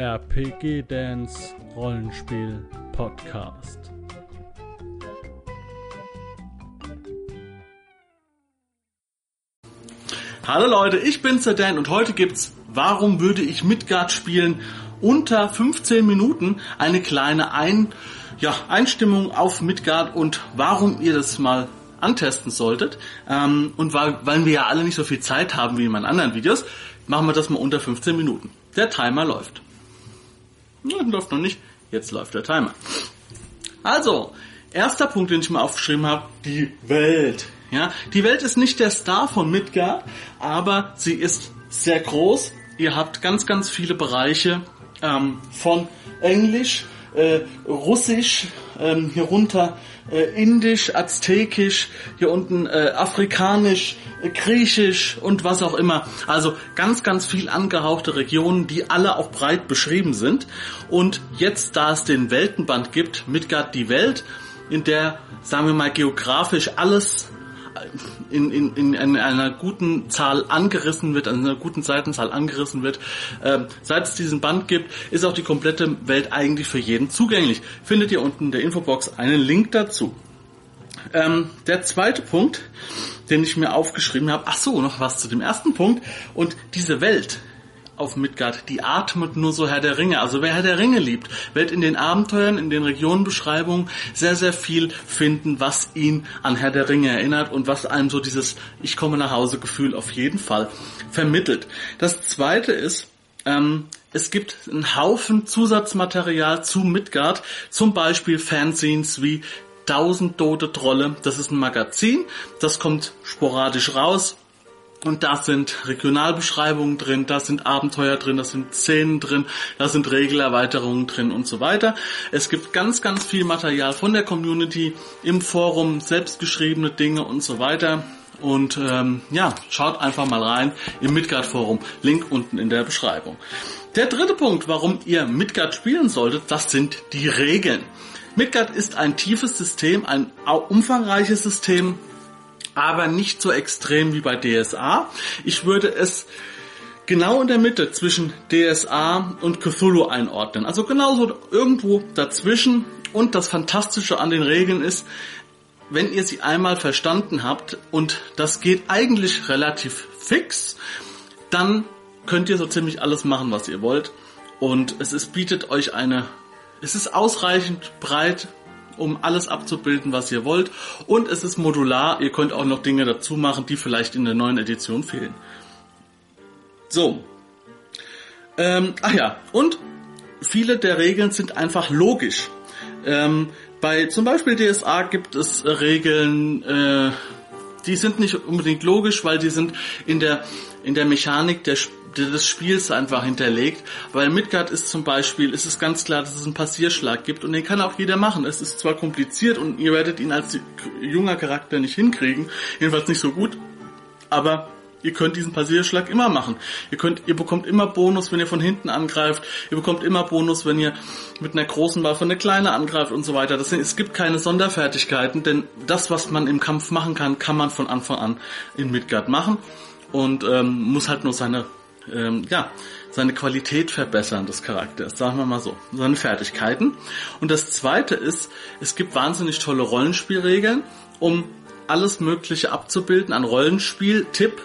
RPG Dance Rollenspiel Podcast. Hallo Leute, ich bin's der Dan und heute gibt's Warum würde ich Midgard spielen? Unter 15 Minuten eine kleine Ein ja, Einstimmung auf Midgard und warum ihr das mal antesten solltet. Ähm, und weil, weil wir ja alle nicht so viel Zeit haben wie in meinen anderen Videos, machen wir das mal unter 15 Minuten. Der Timer läuft. Ja, läuft noch nicht. Jetzt läuft der Timer. Also, erster Punkt, den ich mal aufgeschrieben habe, die Welt. Ja, die Welt ist nicht der Star von Midgard, aber sie ist sehr groß. Ihr habt ganz, ganz viele Bereiche ähm, von Englisch, äh, Russisch, ähm, hier runter äh, Indisch, Aztekisch, hier unten äh, Afrikanisch, äh, Griechisch und was auch immer. Also ganz, ganz viel angehauchte Regionen, die alle auch breit beschrieben sind. Und jetzt, da es den Weltenband gibt, Midgard die Welt, in der, sagen wir mal, geografisch alles in, in, in einer guten Zahl angerissen wird, an einer guten Seitenzahl angerissen wird. Ähm, seit es diesen Band gibt, ist auch die komplette Welt eigentlich für jeden zugänglich. Findet ihr unten in der Infobox einen Link dazu. Ähm, der zweite Punkt, den ich mir aufgeschrieben habe, ach so, noch was zu dem ersten Punkt. Und diese Welt, auf Midgard, die atmet nur so Herr der Ringe. Also wer Herr der Ringe liebt, wird in den Abenteuern, in den Regionenbeschreibungen sehr, sehr viel finden, was ihn an Herr der Ringe erinnert und was einem so dieses Ich komme nach Hause Gefühl auf jeden Fall vermittelt. Das zweite ist, ähm, es gibt einen Haufen Zusatzmaterial zu Midgard, zum Beispiel Fanzines wie 1000 tote Trolle. Das ist ein Magazin, das kommt sporadisch raus, und da sind Regionalbeschreibungen drin, da sind Abenteuer drin, da sind Szenen drin, da sind Regelerweiterungen drin und so weiter. Es gibt ganz, ganz viel Material von der Community im Forum, selbstgeschriebene Dinge und so weiter. Und ähm, ja, schaut einfach mal rein im Midgard Forum. Link unten in der Beschreibung. Der dritte Punkt, warum ihr Midgard spielen solltet, das sind die Regeln. Midgard ist ein tiefes System, ein umfangreiches System, aber nicht so extrem wie bei DSA. Ich würde es genau in der Mitte zwischen DSA und Cthulhu einordnen. Also genauso irgendwo dazwischen. Und das Fantastische an den Regeln ist, wenn ihr sie einmal verstanden habt, und das geht eigentlich relativ fix, dann könnt ihr so ziemlich alles machen, was ihr wollt. Und es ist, bietet euch eine, es ist ausreichend breit um alles abzubilden, was ihr wollt. Und es ist modular. Ihr könnt auch noch Dinge dazu machen, die vielleicht in der neuen Edition fehlen. So. Ähm, ach ja, und viele der Regeln sind einfach logisch. Ähm, bei zum Beispiel DSA gibt es Regeln, äh, die sind nicht unbedingt logisch, weil die sind in der in der Mechanik der des Spiels einfach hinterlegt. Weil Midgard ist zum Beispiel, ist es ganz klar, dass es einen Passierschlag gibt und den kann auch jeder machen. Es ist zwar kompliziert und ihr werdet ihn als junger Charakter nicht hinkriegen, jedenfalls nicht so gut, aber ihr könnt diesen Passierschlag immer machen. Ihr könnt, ihr bekommt immer Bonus, wenn ihr von hinten angreift. Ihr bekommt immer Bonus, wenn ihr mit einer großen Waffe eine kleine angreift und so weiter. Das es gibt keine Sonderfertigkeiten, denn das, was man im Kampf machen kann, kann man von Anfang an in Midgard machen und ähm, muss halt nur seine ähm, ja, seine Qualität verbessern des Charakters, sagen wir mal so, seine Fertigkeiten. Und das zweite ist, es gibt wahnsinnig tolle Rollenspielregeln, um alles Mögliche abzubilden an Rollenspiel. Tipp,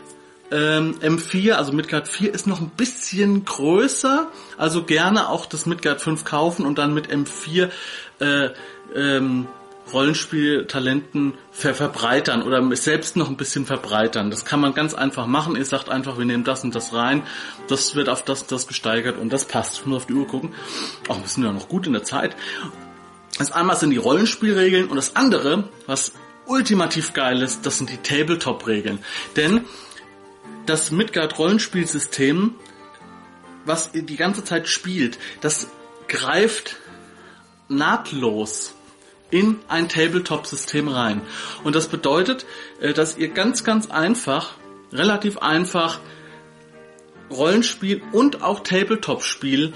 ähm, M4, also Midgard 4 ist noch ein bisschen größer, also gerne auch das Midgard 5 kaufen und dann mit M4 äh, ähm, Rollenspieltalenten ver verbreitern oder selbst noch ein bisschen verbreitern. Das kann man ganz einfach machen. Ihr sagt einfach, wir nehmen das und das rein. Das wird auf das das gesteigert und das passt. Muss auf die Uhr gucken. Auch wir sind ja noch gut in der Zeit. Das einmal sind die Rollenspielregeln und das andere, was ultimativ geil ist, das sind die Tabletop-Regeln. Denn das Midgard-Rollenspielsystem, was die ganze Zeit spielt, das greift nahtlos in ein Tabletop-System rein. Und das bedeutet, äh, dass ihr ganz, ganz einfach, relativ einfach Rollenspiel und auch Tabletop-Spiel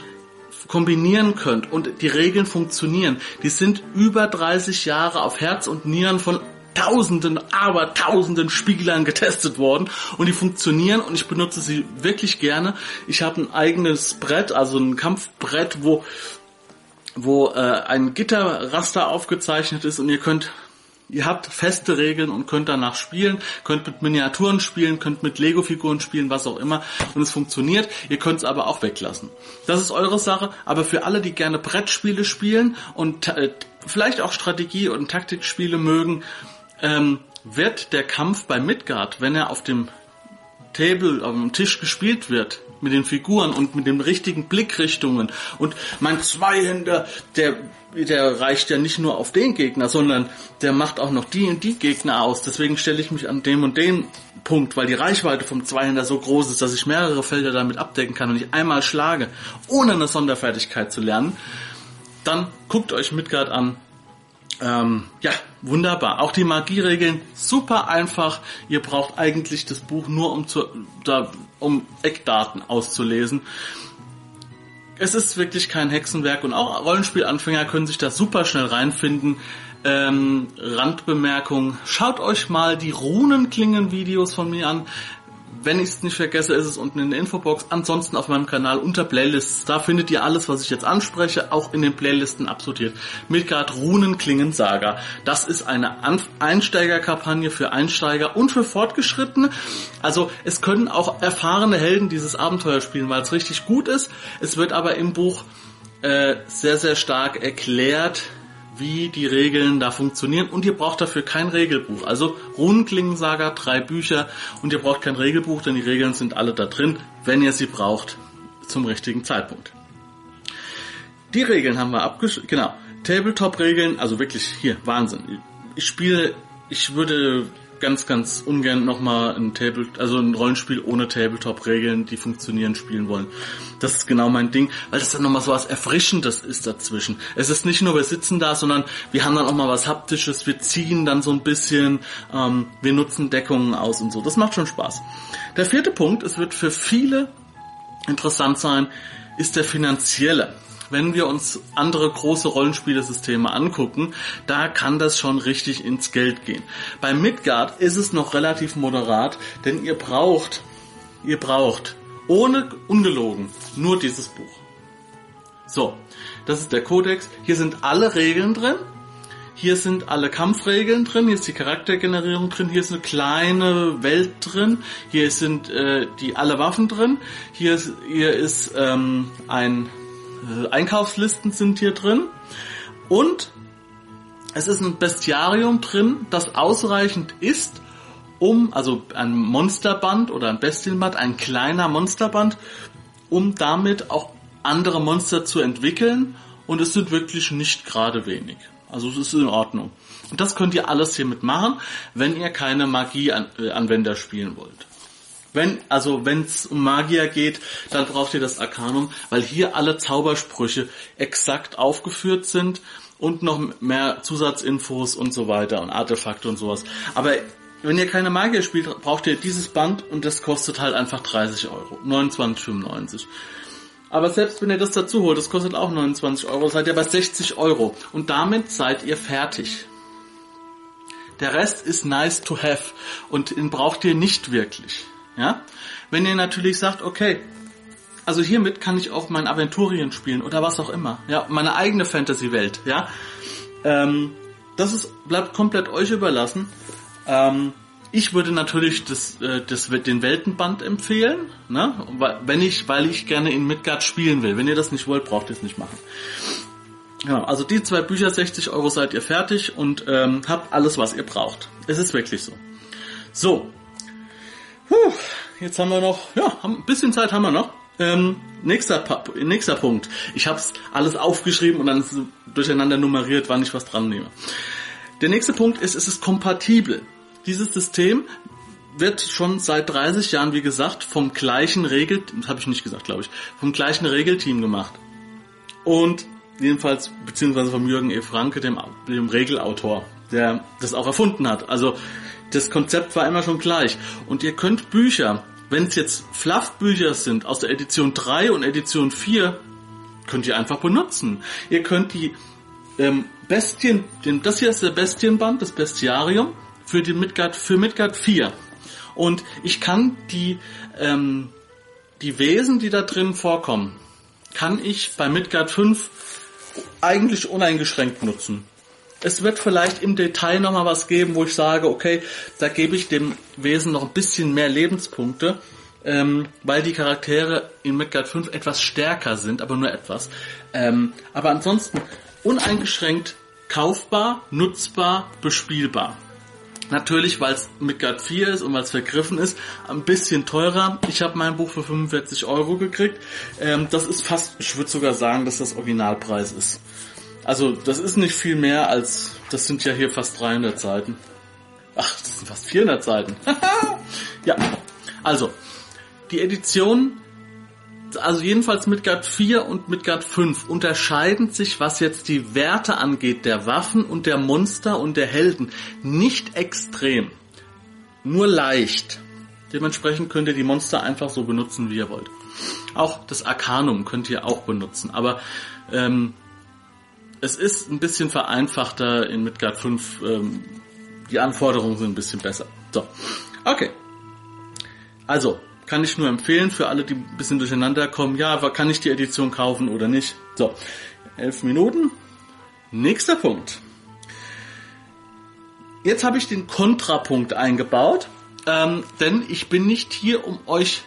kombinieren könnt und die Regeln funktionieren. Die sind über 30 Jahre auf Herz und Nieren von tausenden, aber tausenden Spielern getestet worden und die funktionieren und ich benutze sie wirklich gerne. Ich habe ein eigenes Brett, also ein Kampfbrett, wo wo äh, ein Gitterraster aufgezeichnet ist und ihr könnt Ihr habt feste Regeln und könnt danach spielen, könnt mit Miniaturen spielen, könnt mit Lego-Figuren spielen, was auch immer. Und es funktioniert. Ihr könnt es aber auch weglassen. Das ist eure Sache. Aber für alle, die gerne Brettspiele spielen und äh, vielleicht auch Strategie- und Taktikspiele mögen, ähm, wird der Kampf bei Midgard, wenn er auf dem Table, auf dem Tisch gespielt wird, mit den Figuren und mit den richtigen Blickrichtungen. Und mein Zweihänder, der, der reicht ja nicht nur auf den Gegner, sondern der macht auch noch die und die Gegner aus. Deswegen stelle ich mich an dem und den Punkt, weil die Reichweite vom Zweihänder so groß ist, dass ich mehrere Felder damit abdecken kann und ich einmal schlage, ohne eine Sonderfertigkeit zu lernen. Dann guckt euch Midgard an, ähm, ja, wunderbar. Auch die Magieregeln super einfach. Ihr braucht eigentlich das Buch nur um zu, da, um Eckdaten auszulesen. Es ist wirklich kein Hexenwerk und auch Rollenspielanfänger können sich da super schnell reinfinden. Ähm, Randbemerkung, schaut euch mal die Runenklingen-Videos von mir an. Wenn ich es nicht vergesse, ist es unten in der Infobox. Ansonsten auf meinem Kanal unter Playlists. Da findet ihr alles, was ich jetzt anspreche, auch in den Playlisten absortiert. Midgard Runenklingen Saga. Das ist eine Einsteigerkampagne für Einsteiger und für Fortgeschrittene. Also es können auch erfahrene Helden dieses Abenteuer spielen, weil es richtig gut ist. Es wird aber im Buch äh, sehr, sehr stark erklärt, wie die Regeln da funktionieren und ihr braucht dafür kein Regelbuch. Also Runenklingensaga, drei Bücher und ihr braucht kein Regelbuch, denn die Regeln sind alle da drin, wenn ihr sie braucht zum richtigen Zeitpunkt. Die Regeln haben wir abgeschlossen, genau. Tabletop-Regeln, also wirklich hier, Wahnsinn. Ich spiele, ich würde ganz, ganz ungern nochmal ein Table, also ein Rollenspiel ohne Tabletop-Regeln, die funktionieren, spielen wollen. Das ist genau mein Ding, weil das dann nochmal so was Erfrischendes ist dazwischen. Es ist nicht nur, wir sitzen da, sondern wir haben dann auch mal was Haptisches, wir ziehen dann so ein bisschen, ähm, wir nutzen Deckungen aus und so. Das macht schon Spaß. Der vierte Punkt, es wird für viele interessant sein, ist der finanzielle wenn wir uns andere große Rollenspielesysteme angucken, da kann das schon richtig ins Geld gehen. Bei Midgard ist es noch relativ moderat, denn ihr braucht, ihr braucht ohne ungelogen nur dieses Buch. So, das ist der Kodex. Hier sind alle Regeln drin. Hier sind alle Kampfregeln drin, hier ist die Charaktergenerierung drin, hier ist eine kleine Welt drin, hier sind äh, die alle Waffen drin, hier ist, hier ist ähm, ein Einkaufslisten sind hier drin. Und es ist ein Bestiarium drin, das ausreichend ist, um, also ein Monsterband oder ein Bestienband, ein kleiner Monsterband, um damit auch andere Monster zu entwickeln. Und es sind wirklich nicht gerade wenig. Also es ist in Ordnung. Und das könnt ihr alles hiermit machen, wenn ihr keine Magieanwender spielen wollt. Wenn, also wenn es um Magier geht, dann braucht ihr das Arcanum, weil hier alle Zaubersprüche exakt aufgeführt sind und noch mehr Zusatzinfos und so weiter und Artefakte und sowas. Aber wenn ihr keine Magier spielt, braucht ihr dieses Band und das kostet halt einfach 30 Euro. 29,95. Aber selbst wenn ihr das dazu holt, das kostet auch 29 Euro, seid ihr bei 60 Euro. Und damit seid ihr fertig. Der Rest ist nice to have und den braucht ihr nicht wirklich. Ja? Wenn ihr natürlich sagt, okay, also hiermit kann ich auch mein Aventurien spielen oder was auch immer, ja, meine eigene Fantasy-Welt, ja, ähm, das ist, bleibt komplett euch überlassen. Ähm, ich würde natürlich das, äh, das, den Weltenband empfehlen, ne? wenn ich, weil ich gerne in Midgard spielen will. Wenn ihr das nicht wollt, braucht ihr es nicht machen. Genau, also die zwei Bücher, 60 Euro seid ihr fertig und ähm, habt alles, was ihr braucht. Es ist wirklich so. So, Puh, jetzt haben wir noch, ja, ein bisschen Zeit haben wir noch. Ähm, nächster, nächster Punkt. Ich habe es alles aufgeschrieben und dann ist es durcheinander nummeriert, wann ich was dran nehme. Der nächste Punkt ist, es ist kompatibel. Dieses System wird schon seit 30 Jahren, wie gesagt, vom gleichen Regel, das habe ich nicht gesagt, glaube ich, vom gleichen Regelteam gemacht. Und jedenfalls, beziehungsweise vom Jürgen E. Franke, dem, dem Regelautor, der das auch erfunden hat. Also das Konzept war immer schon gleich. Und ihr könnt Bücher, wenn es jetzt Fluff-Bücher sind aus der Edition 3 und Edition 4, könnt ihr einfach benutzen. Ihr könnt die ähm, Bestien, den, das hier ist der Bestienband, das Bestiarium für die Midgard, für Midgard 4. Und ich kann die, ähm, die Wesen, die da drin vorkommen, kann ich bei Midgard 5 eigentlich uneingeschränkt nutzen. Es wird vielleicht im Detail nochmal was geben, wo ich sage, okay, da gebe ich dem Wesen noch ein bisschen mehr Lebenspunkte, ähm, weil die Charaktere in Midgard 5 etwas stärker sind, aber nur etwas. Ähm, aber ansonsten uneingeschränkt kaufbar, nutzbar, bespielbar. Natürlich, weil es Midgard 4 ist und weil es vergriffen ist, ein bisschen teurer. Ich habe mein Buch für 45 Euro gekriegt. Ähm, das ist fast, ich würde sogar sagen, dass das Originalpreis ist. Also das ist nicht viel mehr als, das sind ja hier fast 300 Seiten. Ach, das sind fast 400 Seiten. ja, also die Edition also jedenfalls Midgard 4 und Midgard 5 unterscheiden sich, was jetzt die Werte angeht, der Waffen und der Monster und der Helden, nicht extrem. Nur leicht. Dementsprechend könnt ihr die Monster einfach so benutzen, wie ihr wollt. Auch das Arcanum könnt ihr auch benutzen. Aber ähm, es ist ein bisschen vereinfachter in Midgard 5. Ähm, die Anforderungen sind ein bisschen besser. So. Okay. Also, kann ich nur empfehlen für alle, die ein bisschen durcheinander kommen. Ja, kann ich die Edition kaufen oder nicht? So, elf Minuten. Nächster Punkt. Jetzt habe ich den Kontrapunkt eingebaut, ähm, denn ich bin nicht hier, um euch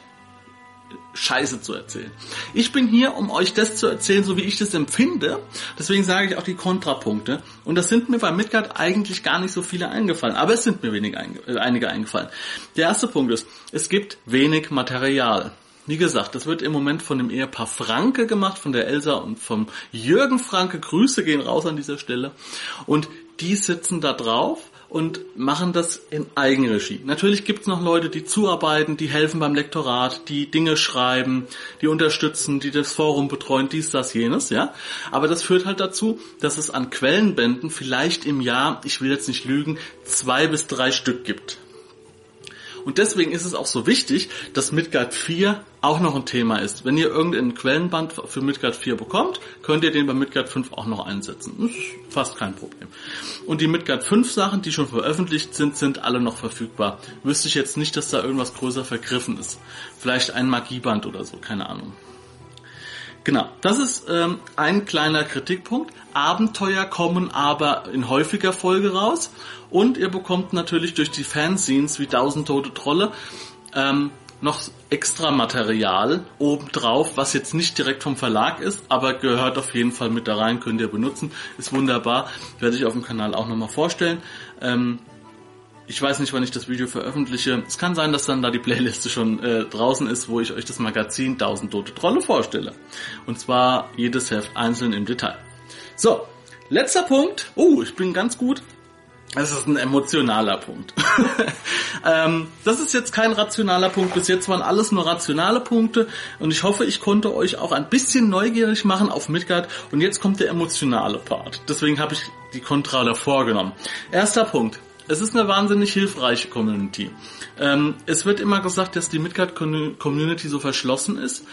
Scheiße zu erzählen. Ich bin hier, um euch das zu erzählen, so wie ich das empfinde. Deswegen sage ich auch die Kontrapunkte. Und das sind mir bei Midgard eigentlich gar nicht so viele eingefallen. Aber es sind mir wenig äh, einige eingefallen. Der erste Punkt ist, es gibt wenig Material. Wie gesagt, das wird im Moment von dem Ehepaar Franke gemacht, von der Elsa und vom Jürgen Franke. Grüße gehen raus an dieser Stelle. Und die sitzen da drauf und machen das in Eigenregie. Natürlich gibt es noch Leute, die zuarbeiten, die helfen beim Lektorat, die Dinge schreiben, die unterstützen, die das Forum betreuen, dies, das, jenes, ja. Aber das führt halt dazu, dass es an Quellenbänden vielleicht im Jahr, ich will jetzt nicht lügen, zwei bis drei Stück gibt. Und deswegen ist es auch so wichtig, dass Midgard 4 auch noch ein Thema ist. Wenn ihr irgendeinen Quellenband für Midgard 4 bekommt, könnt ihr den bei Midgard 5 auch noch einsetzen. Das ist fast kein Problem. Und die Midgard 5 Sachen, die schon veröffentlicht sind, sind alle noch verfügbar. Wüsste ich jetzt nicht, dass da irgendwas größer vergriffen ist. Vielleicht ein Magieband oder so, keine Ahnung. Genau, das ist ähm, ein kleiner Kritikpunkt. Abenteuer kommen aber in häufiger Folge raus und ihr bekommt natürlich durch die Fanscenes wie 1000 tote Trolle ähm, noch extra Material obendrauf, was jetzt nicht direkt vom Verlag ist, aber gehört auf jeden Fall mit da rein, könnt ihr benutzen. Ist wunderbar, werde ich auf dem Kanal auch nochmal vorstellen. Ähm, ich weiß nicht, wann ich das Video veröffentliche. Es kann sein, dass dann da die Playliste schon äh, draußen ist, wo ich euch das Magazin 1000 Tote Trolle vorstelle. Und zwar jedes Heft einzeln im Detail. So, letzter Punkt. Oh, ich bin ganz gut. Das ist ein emotionaler Punkt. ähm, das ist jetzt kein rationaler Punkt. Bis jetzt waren alles nur rationale Punkte. Und ich hoffe, ich konnte euch auch ein bisschen neugierig machen auf Midgard. Und jetzt kommt der emotionale Part. Deswegen habe ich die Kontra vorgenommen. Erster Punkt. Es ist eine wahnsinnig hilfreiche Community. Ähm, es wird immer gesagt, dass die Midgard-Community so verschlossen ist.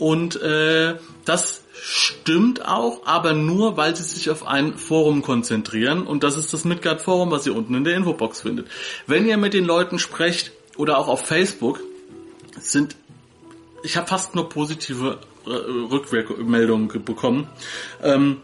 Und äh, das stimmt auch, aber nur, weil sie sich auf ein Forum konzentrieren. Und das ist das Midgard-Forum, was ihr unten in der Infobox findet. Wenn ihr mit den Leuten sprecht oder auch auf Facebook, sind ich habe fast nur positive äh, Rückmeldungen bekommen. Ähm,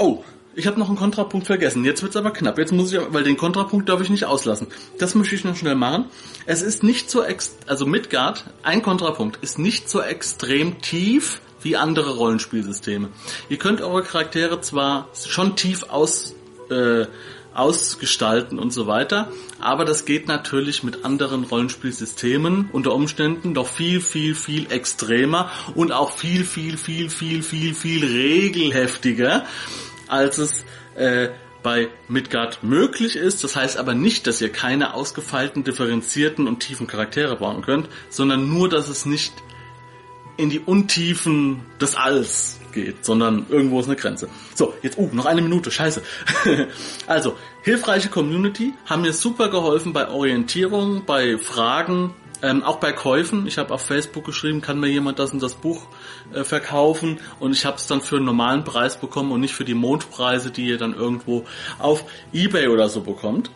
Oh, ich habe noch einen Kontrapunkt vergessen. Jetzt wird's aber knapp. Jetzt muss ich, weil den Kontrapunkt darf ich nicht auslassen. Das möchte ich noch schnell machen. Es ist nicht so ex, also Midgard, ein Kontrapunkt, ist nicht so extrem tief wie andere Rollenspielsysteme. Ihr könnt eure Charaktere zwar schon tief aus, äh, ausgestalten und so weiter, aber das geht natürlich mit anderen Rollenspielsystemen unter Umständen doch viel, viel, viel extremer und auch viel, viel, viel, viel, viel, viel regelheftiger als es äh, bei Midgard möglich ist. Das heißt aber nicht, dass ihr keine ausgefeilten, differenzierten und tiefen Charaktere bauen könnt, sondern nur, dass es nicht in die Untiefen des Alls geht, sondern irgendwo ist eine Grenze. So, jetzt, uh, noch eine Minute, scheiße. also, hilfreiche Community haben mir super geholfen bei Orientierung, bei Fragen, Ähm, auch bei Käufen. Ich habe auf Facebook geschrieben, kann mir jemand das und das Buch äh, verkaufen und ich habe es dann für einen normalen Preis bekommen und nicht für die Mondpreise, die ihr dann irgendwo auf eBay oder so bekommt.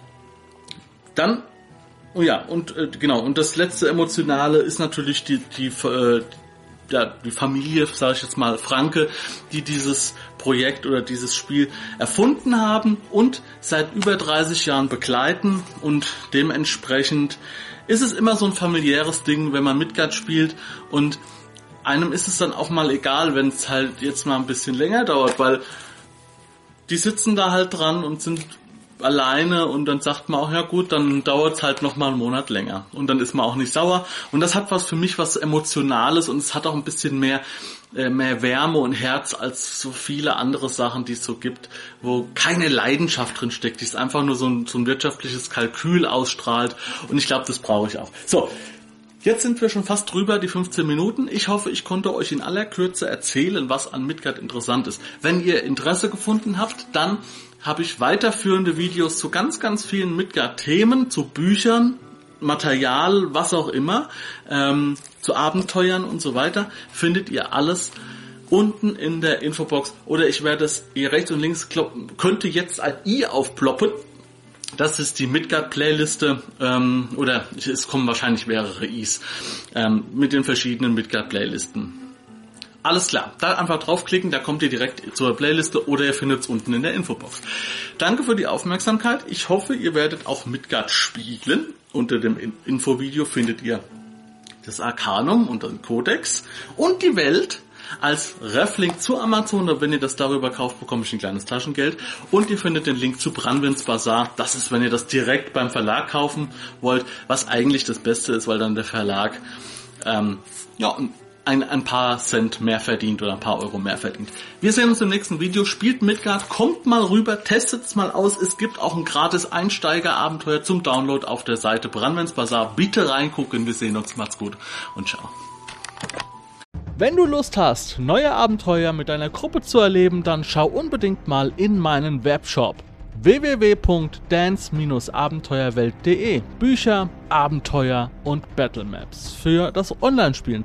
Dann Oh ja, und äh, genau, und das letzte Emotionale ist natürlich die, die, äh, ja, die Familie, sage ich jetzt mal, Franke, die dieses Projekt oder dieses Spiel erfunden haben und seit über 30 Jahren begleiten und dementsprechend ist es immer so ein familiäres Ding, wenn man Midgard spielt und einem ist es dann auch mal egal, wenn es halt jetzt mal ein bisschen länger dauert, weil die sitzen da halt dran und sind alleine und dann sagt man auch, ja gut, dann dauert es halt noch mal einen Monat länger und dann ist man auch nicht sauer und das hat was für mich was Emotionales und es hat auch ein bisschen mehr äh, mehr Wärme und Herz als so viele andere Sachen, die es so gibt, wo keine Leidenschaft drin steckt, die ist einfach nur so ein, so ein wirtschaftliches Kalkül ausstrahlt und ich glaube, das brauche ich auch. So, Jetzt sind wir schon fast drüber, die 15 Minuten. Ich hoffe, ich konnte euch in aller Kürze erzählen, was an Midgard interessant ist. Wenn ihr Interesse gefunden habt, dann habe ich weiterführende Videos zu ganz, ganz vielen Midgard-Themen, zu Büchern, Material, was auch immer, ähm, zu Abenteuern und so weiter, findet ihr alles unten in der Infobox oder ich werde es hier rechts und links kloppen, könnte jetzt ein i aufploppen. Das ist die Midgard-Playliste ähm, oder es kommen wahrscheinlich mehrere Is ähm, mit den verschiedenen Midgard-Playlisten. Alles klar, da einfach draufklicken, da kommt ihr direkt zur Playliste oder ihr findet es unten in der Infobox. Danke für die Aufmerksamkeit. Ich hoffe, ihr werdet auch Midgard spielen. Unter dem Infovideo findet ihr das Arcanum und den Codex und die Welt als Reflink zu Amazon. Und wenn ihr das darüber kauft, bekomme ich ein kleines Taschengeld. Und ihr findet den Link zu Branwins Bazaar. Das ist, wenn ihr das direkt beim Verlag kaufen wollt, was eigentlich das Beste ist, weil dann der Verlag ähm, ja, ein, ein paar Cent mehr verdient oder ein paar Euro mehr verdient. Wir sehen uns im nächsten Video. Spielt Midgard, kommt mal rüber, testet es mal aus. Es gibt auch ein gratis Einsteigerabenteuer zum Download auf der Seite Brandmans Bazaar. Bitte reingucken. Wir sehen uns. Macht's gut und ciao. Wenn du Lust hast, neue Abenteuer mit deiner Gruppe zu erleben, dann schau unbedingt mal in meinen Webshop www.dance-abenteuerwelt.de Bücher, Abenteuer und Battlemaps für das Online-Spielen.